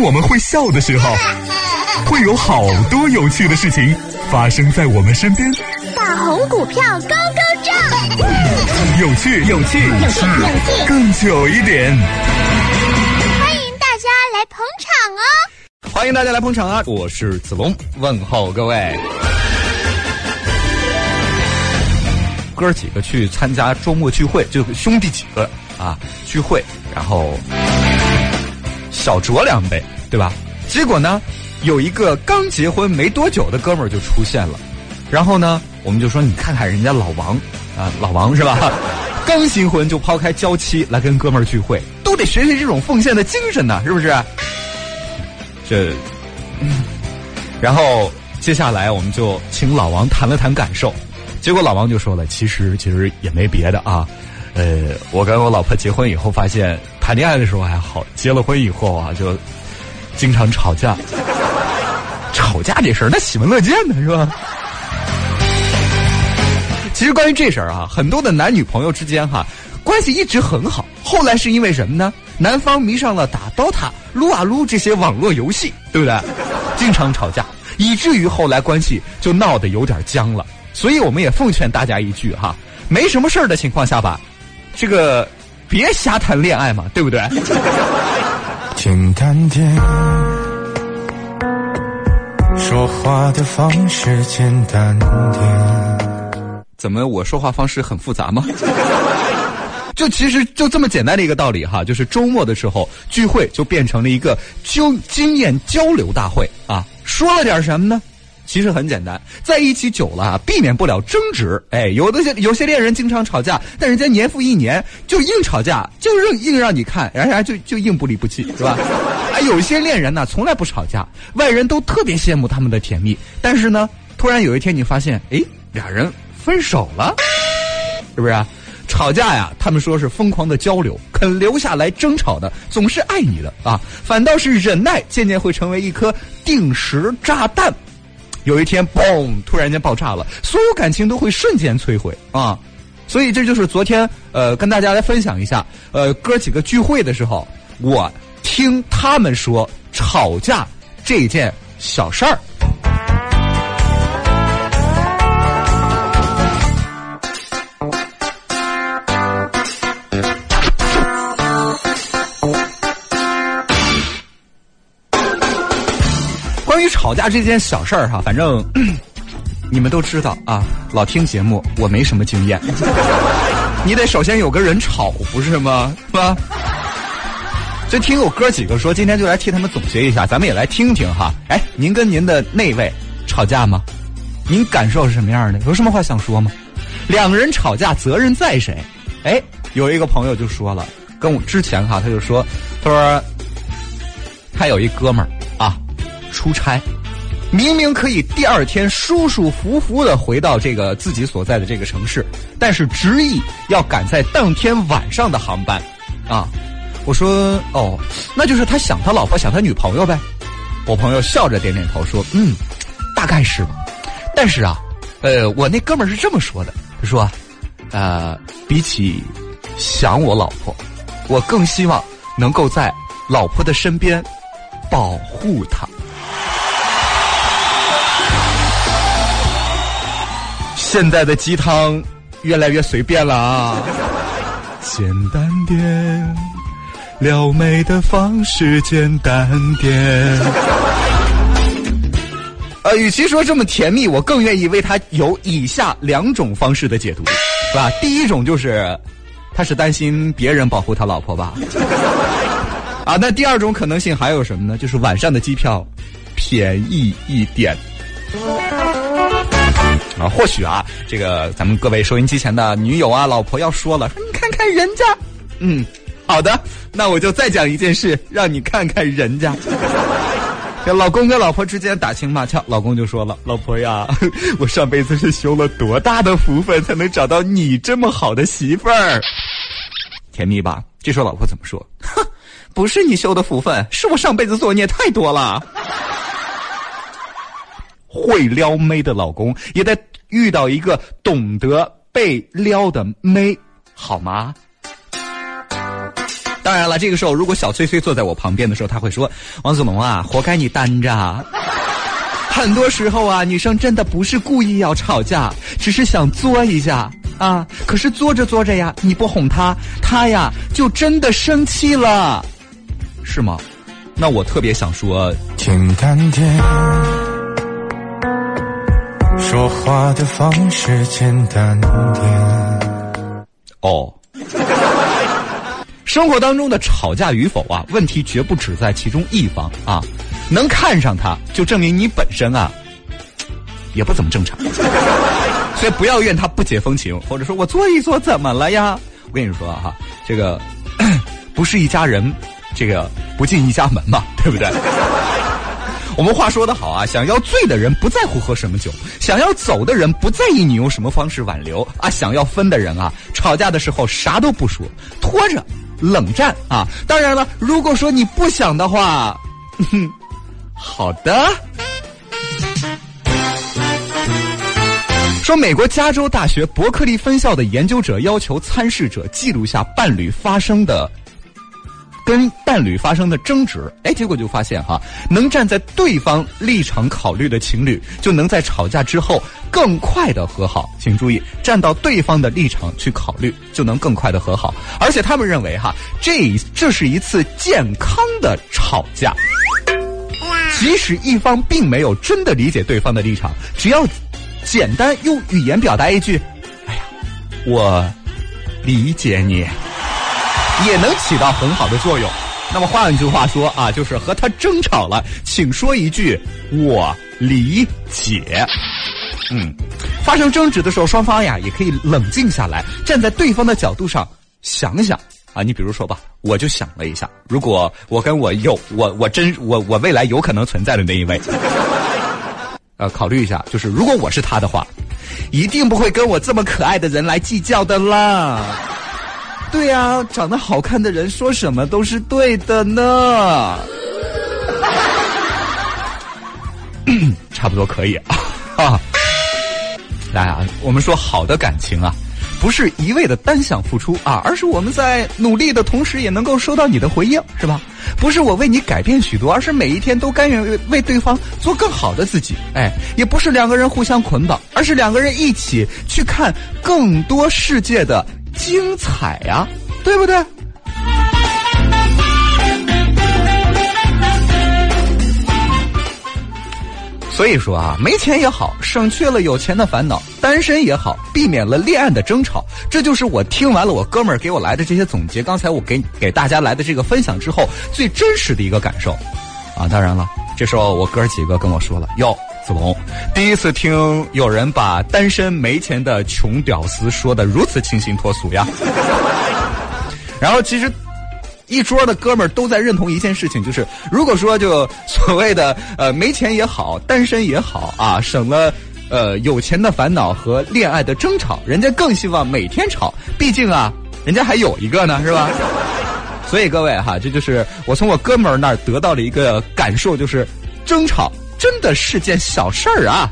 当我们会笑的时候，会有好多有趣的事情发生在我们身边。大红股票高高涨，有趣，有趣，有趣，有趣，更久一点。欢迎大家来捧场哦！欢迎大家来捧场啊！我是子龙，问候各位。哥几个去参加周末聚会，就兄弟几个啊聚会，然后小酌两杯，对吧？结果呢，有一个刚结婚没多久的哥们儿就出现了，然后呢，我们就说你看看人家老王啊，老王是吧？刚新婚就抛开娇妻来跟哥们儿聚会，都得学学这种奉献的精神呢，是不是？这，嗯然后接下来我们就请老王谈了谈感受，结果老王就说了，其实其实也没别的啊，呃，我跟我老婆结婚以后发现，谈恋爱的时候还好，结了婚以后啊，就经常吵架，吵架这事儿那喜闻乐见的是吧？其实关于这事儿啊，很多的男女朋友之间哈、关系一直很好，后来是因为什么呢？男方迷上了打 DOTA、撸啊撸这些网络游戏，对不对？经常吵架，以至于后来关系就闹得有点僵了。所以我们也奉劝大家一句哈，没什么事儿的情况下吧，这个别瞎谈恋爱嘛，对不对？简单点，说话的方式简单点。怎么我说话方式很复杂吗？就其实就这么简单的一个道理哈，就是周末的时候聚会就变成了一个交经验交流大会啊。说了点什么呢？其实很简单，在一起久了啊，避免不了争执。哎，有的些有些恋人经常吵架，但人家年复一年就硬吵架，就硬硬让你看，然后就就硬不离不弃，是吧？哎，有些恋人呢从来不吵架，外人都特别羡慕他们的甜蜜，但是呢，突然有一天你发现，哎，俩人分手了，是不是、啊？吵架呀，他们说是疯狂的交流，肯留下来争吵的总是爱你的啊，反倒是忍耐渐渐会成为一颗定时炸弹，有一天嘣，突然间爆炸了，所有感情都会瞬间摧毁啊！所以这就是昨天呃跟大家来分享一下，呃哥几个聚会的时候，我听他们说吵架这件小事儿。关于吵架这件小事儿哈，反正 你们都知道啊，老听节目我没什么经验。你得首先有个人吵，不是吗？是吧？就听我哥几个说，今天就来替他们总结一下，咱们也来听听哈。哎，您跟您的那位吵架吗？您感受是什么样的？有什么话想说吗？两个人吵架，责任在谁？哎，有一个朋友就说了，跟我之前哈，他就说，他说他有一哥们儿，出差，明明可以第二天舒舒服服的回到这个自己所在的这个城市，但是执意要赶在当天晚上的航班，啊，我说哦，那就是他想他老婆想他女朋友呗。我朋友笑着点点头说，嗯，大概是吧。但是啊，呃，我那哥们儿是这么说的，他说，呃，比起想我老婆，我更希望能够在老婆的身边保护她。现在的鸡汤越来越随便了啊！简单点，撩妹的方式简单点。呃，与其说这么甜蜜，我更愿意为他有以下两种方式的解读，是吧？第一种就是，他是担心别人保护他老婆吧？啊，那第二种可能性还有什么呢？就是晚上的机票便宜一点。啊，或许啊，这个咱们各位收音机前的女友啊、老婆要说了，说你看看人家，嗯，好的，那我就再讲一件事，让你看看人家。这老公跟老婆之间打情骂俏，老公就说了：“老婆呀，我上辈子是修了多大的福分，才能找到你这么好的媳妇儿？甜蜜吧？”这时候老婆怎么说？哼，不是你修的福分，是我上辈子作孽太多了。会撩妹的老公也得遇到一个懂得被撩的妹，好吗？当然了，这个时候如果小崔崔坐在我旁边的时候，他会说：“王子龙啊，活该你单着。很多时候啊，女生真的不是故意要吵架，只是想作一下啊。可是作着作着呀，你不哄她，她呀就真的生气了，是吗？那我特别想说，简单点，说话的方式简单点。哦。生活当中的吵架与否啊，问题绝不只在其中一方啊。能看上他，就证明你本身啊，也不怎么正常。所以不要怨他不解风情，或者说我做一做怎么了呀？我跟你说哈，这个 不是一家人，这个不进一家门嘛，对不对？我们话说得好啊，想要醉的人不在乎喝什么酒，想要走的人不在意你用什么方式挽留啊，想要分的人啊，吵架的时候啥都不说，拖着。冷战啊！当然了，如果说你不想的话，哼，好的。说美国加州大学伯克利分校的研究者要求参试者记录下伴侣发生的。跟伴侣发生的争执，哎，结果就发现哈，能站在对方立场考虑的情侣，就能在吵架之后更快的和好。请注意，站到对方的立场去考虑，就能更快的和好。而且他们认为哈，这这是一次健康的吵架，即使一方并没有真的理解对方的立场，只要简单用语言表达一句：“哎呀，我理解你。”也能起到很好的作用。那么换一句话说啊，就是和他争吵了，请说一句“我理解”。嗯，发生争执的时候，双方呀也可以冷静下来，站在对方的角度上想想啊。你比如说吧，我就想了一下，如果我跟我有我我真我我未来有可能存在的那一位，呃，考虑一下，就是如果我是他的话，一定不会跟我这么可爱的人来计较的啦。对呀，长得好看的人说什么都是对的呢。差不多可以啊。来啊，我们说好的感情啊，不是一味的单向付出啊，而是我们在努力的同时，也能够收到你的回应，是吧？不是我为你改变许多，而是每一天都甘愿为为对方做更好的自己。哎，也不是两个人互相捆绑，而是两个人一起去看更多世界的。精彩呀，对不对？所以说啊，没钱也好，省去了有钱的烦恼；单身也好，避免了恋爱的争吵。这就是我听完了我哥们儿给我来的这些总结，刚才我给给大家来的这个分享之后，最真实的一个感受。啊，当然了，这时候我哥几个跟我说了哟。子龙，第一次听有人把单身没钱的穷屌丝说的如此清新脱俗呀。然后其实一桌的哥们儿都在认同一件事情，就是如果说就所谓的呃没钱也好，单身也好啊，省了呃有钱的烦恼和恋爱的争吵，人家更希望每天吵，毕竟啊，人家还有一个呢，是吧？所以各位哈，这就是我从我哥们儿那儿得到了一个感受，就是争吵。真的是件小事儿啊！